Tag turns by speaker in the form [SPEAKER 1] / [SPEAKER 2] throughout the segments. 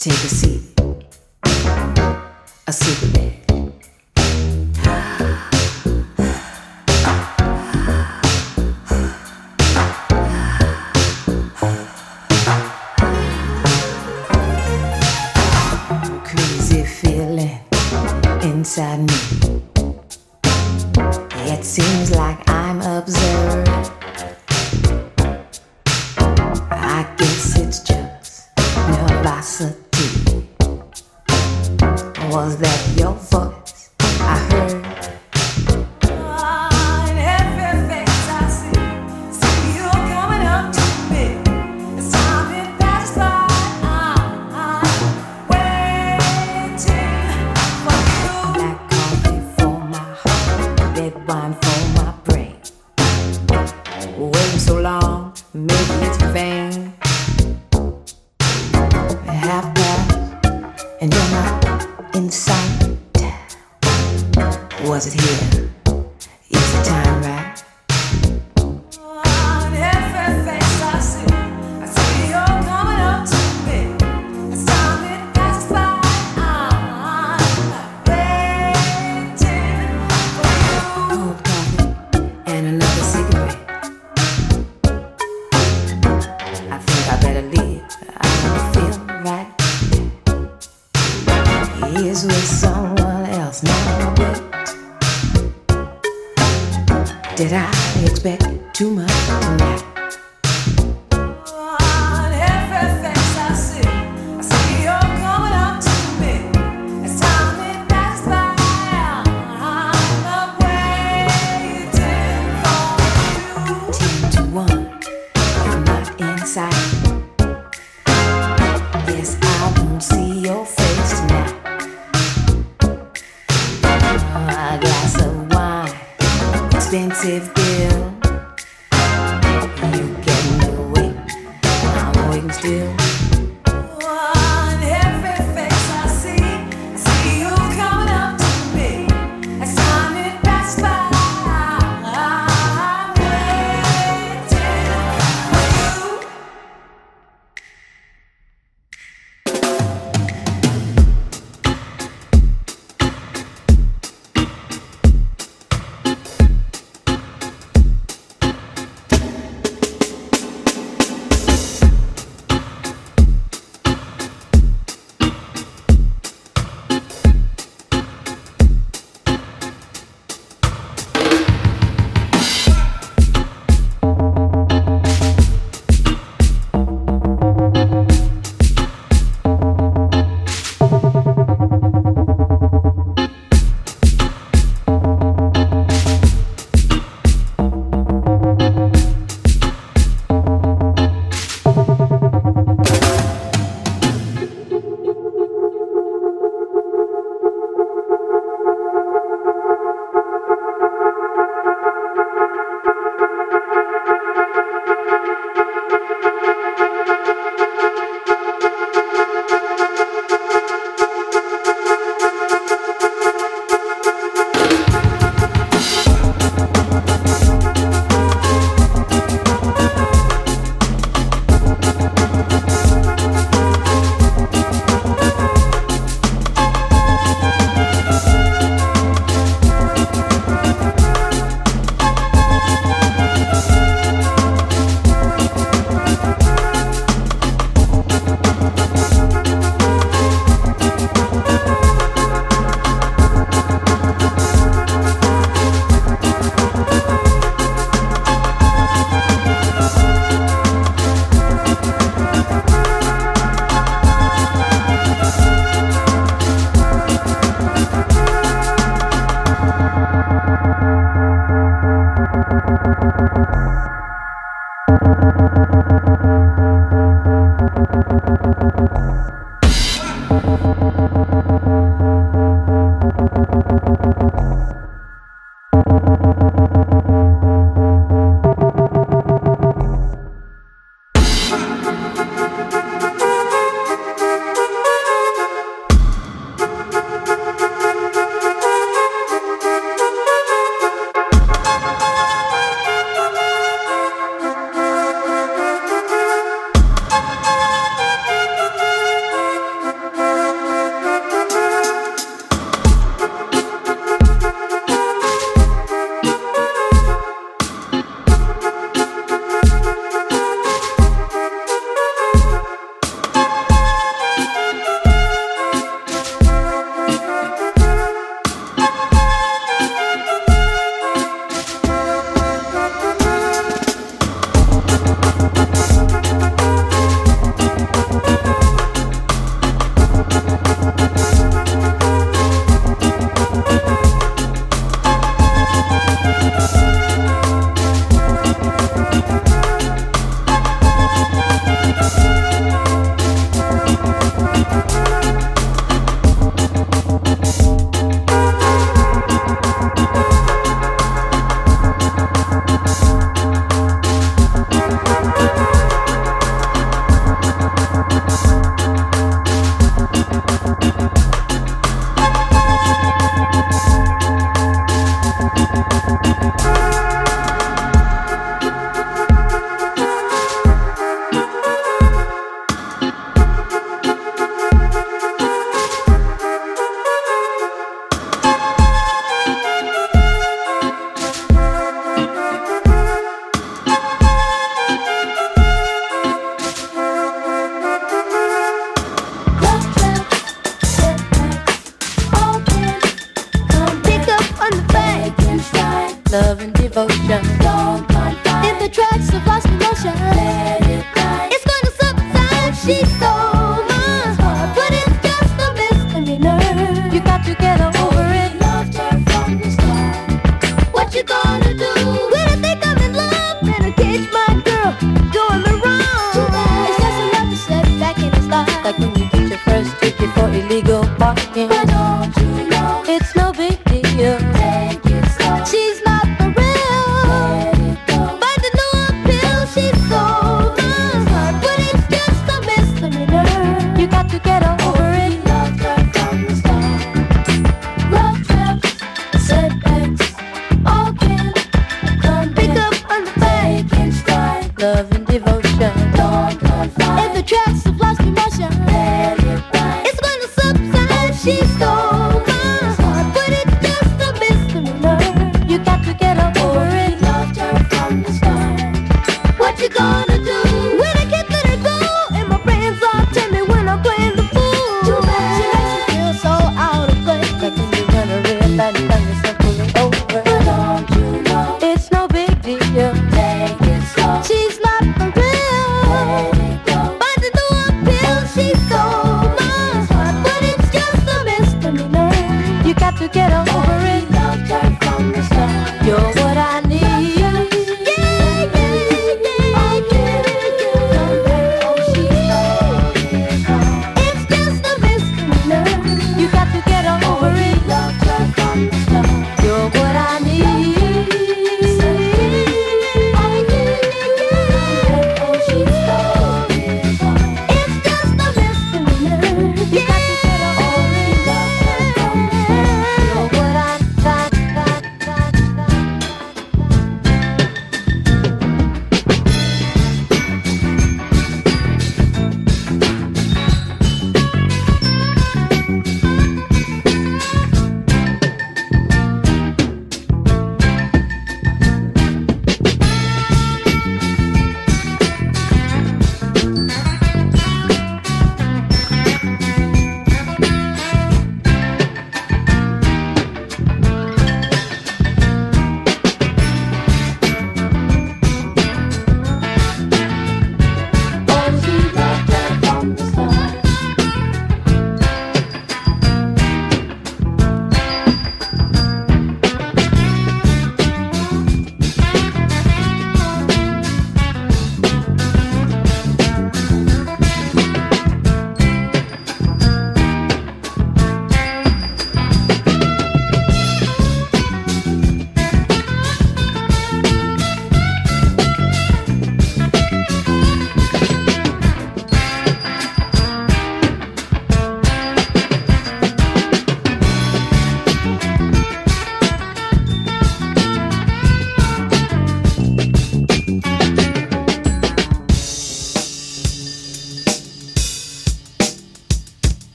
[SPEAKER 1] Take a seat, a seat.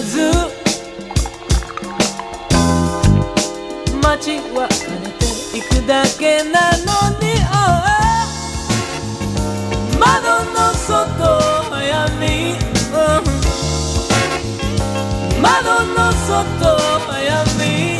[SPEAKER 2] ず。街は跳れていくだけ
[SPEAKER 3] なのに、oh, 窓の外は闇、窓の外は
[SPEAKER 4] 闇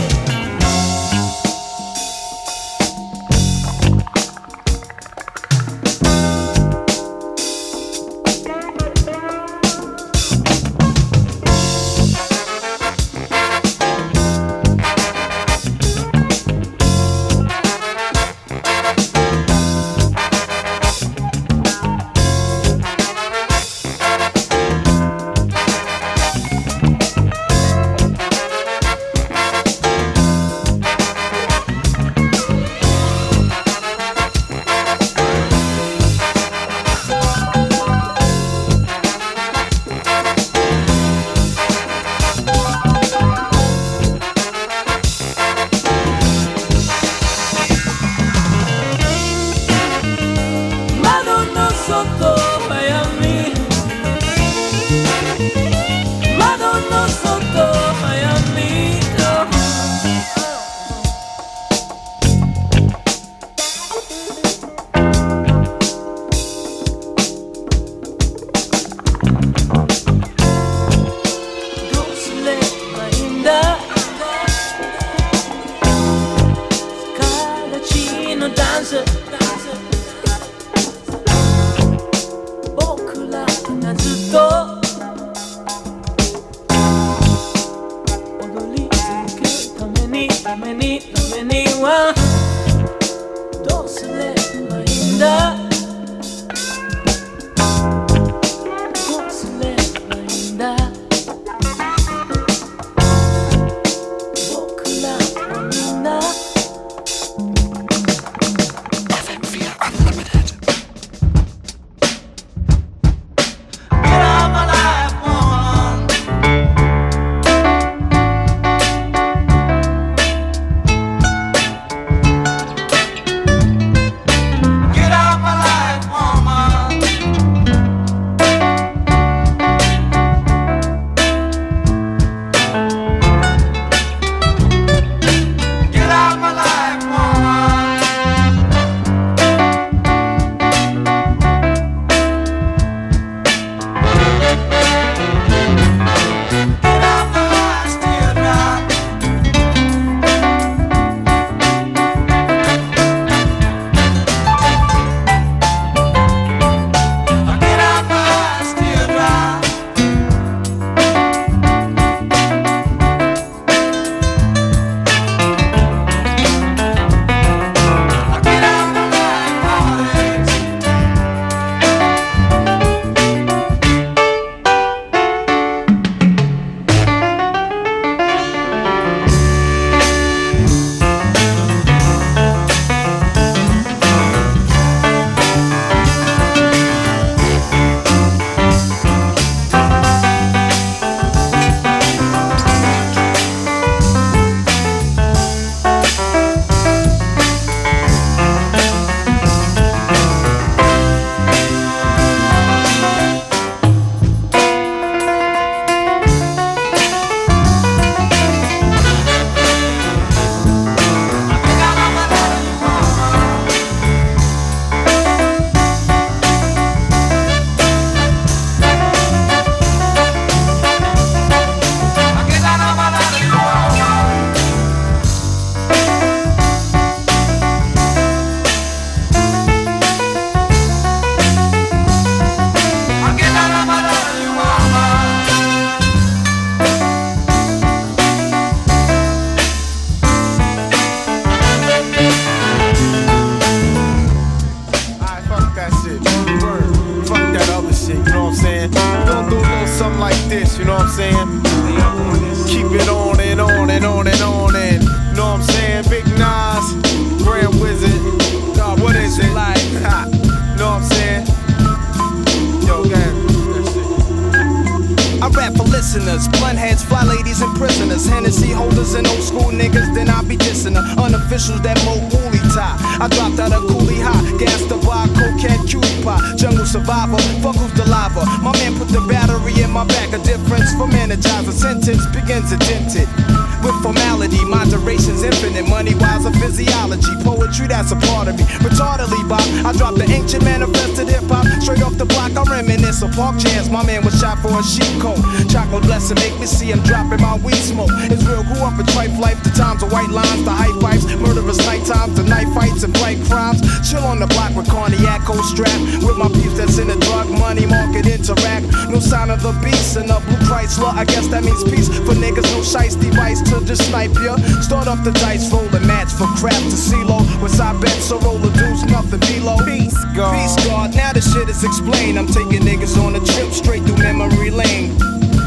[SPEAKER 4] Infinite, money wise a physiology. Poetry, that's a part of me. Retardedly, Bob, I dropped the ancient manifested hip hop. Straight off the block, I reminisce of park chairs. My man was shot for a sheep coat. Chocolate blessing, make me see him dropping my weed smoke. It's real, grew up in trife life, the times of white lines, the high pipes, murderous night times, the night fights and bright crimes. Chill on the block with cognac, strap. With my peeps that's in the drug money market interact. No sign of the beast in a blue Chrysler. I guess that means peace for niggas. No shice device to just snipe ya. Start up the dice, roll the match for crap to CeeLo. With side bets, so roll the deuce, nothing below. Peace, God. Peace, God. Now the shit is explained. I'm taking niggas on a trip straight through memory lane.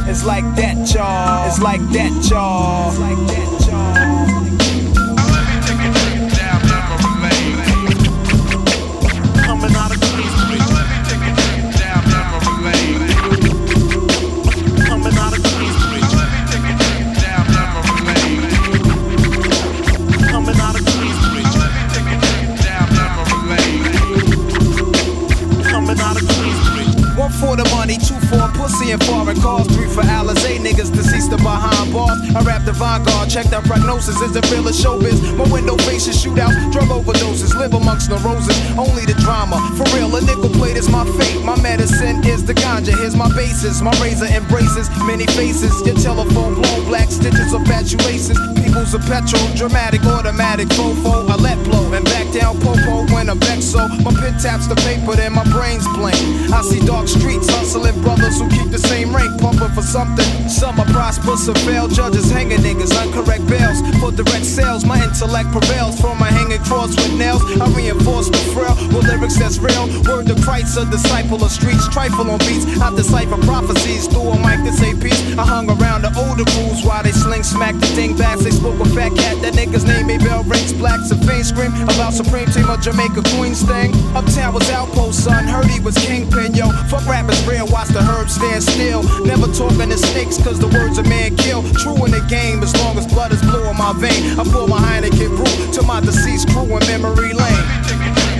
[SPEAKER 4] It's like that, y'all. It's like that, y'all. It's like that, y'all. Foreign cars, three for Alizé niggas deceased or behind I rap the vanguard, check that prognosis. Is it real or showbiz? My window faces shootouts, drug overdoses, live amongst the roses. Only the drama, for real. A nickel plate is my fate. My medicine is the ganja. Here's my basis. My razor embraces many faces. Your telephone blown black stitches of fatuations. People's a petrol, dramatic, automatic, fofo. I let blow and back down popo when I'm vexed. So my pen taps the paper, then my brains blank. I see dark streets hustling brothers who keep the same rank, pumping for something. Some are prosperous, some fail. Judges hanging niggas, uncorrect bails. For direct sales, my intellect prevails. for my hanging cross with nails, I reinforce the frail with lyrics that's real. Word to Christ, a disciple of streets, trifle on beats. I decipher prophecies through a mic to say peace. I hung around the older fools while they sling smack the thing back. They spoke a fat cat, that nigga's name may bell rings. Blacks a faint scream about Supreme Team of Jamaica Queens thing. Uptown was outpost, son. Heard he was kingpin, yo. Fuck rappers real, watch the herbs stand still. Never talking to snakes, cause the words a man kill. True in the game, as long as blood is blue in my vein. I pour my Heineken brew to my deceased crew in memory lane.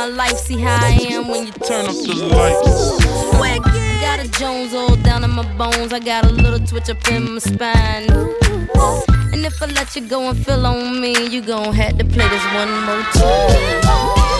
[SPEAKER 5] my life. See how I am when you turn up the lights. Wicked. Got a Jones all down in my bones. I got a little twitch up in my spine. And if I let you go and feel on me, you gon' have to play this one more time.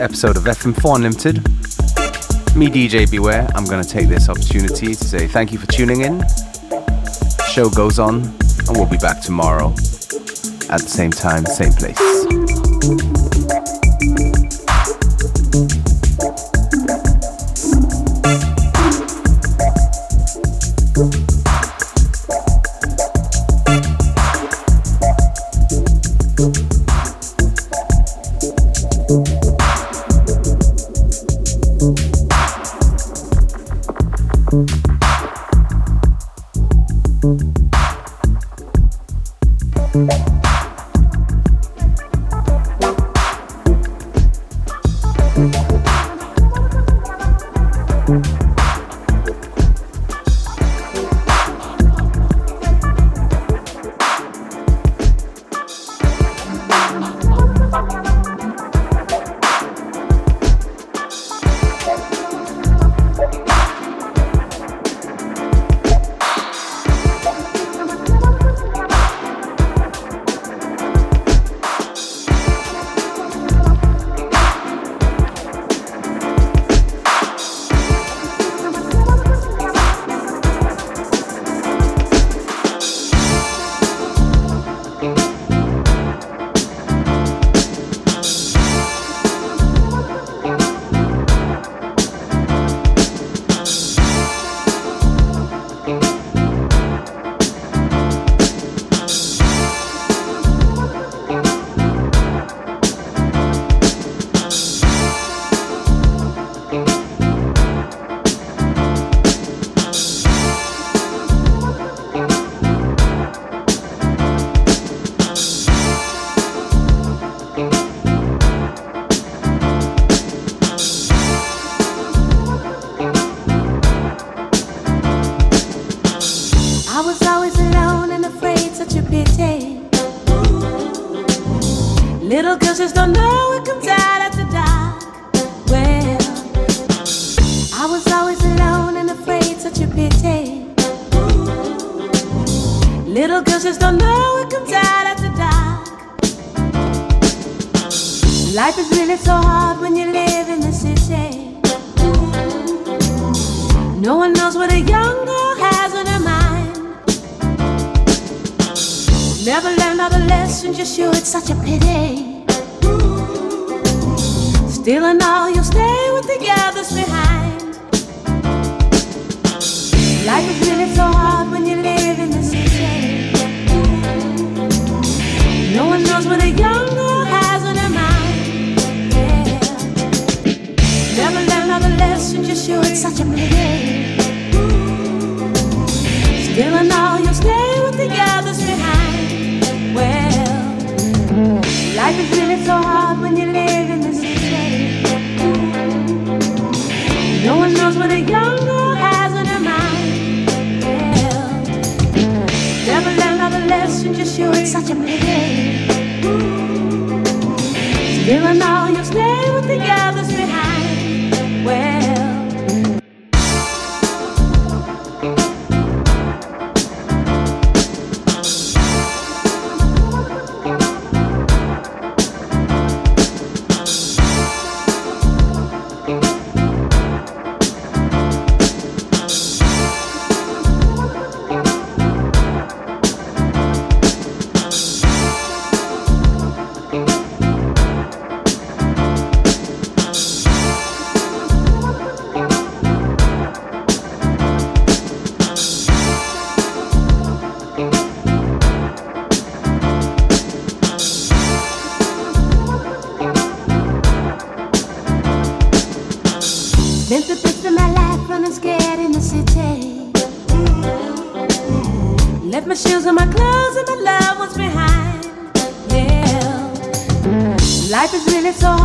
[SPEAKER 6] Episode of FM4 Unlimited. Me, DJ Beware, I'm going to take this opportunity to say thank you for tuning in. Show goes on, and we'll be back tomorrow at the same time, same place.
[SPEAKER 2] Life is really so Yeah. Life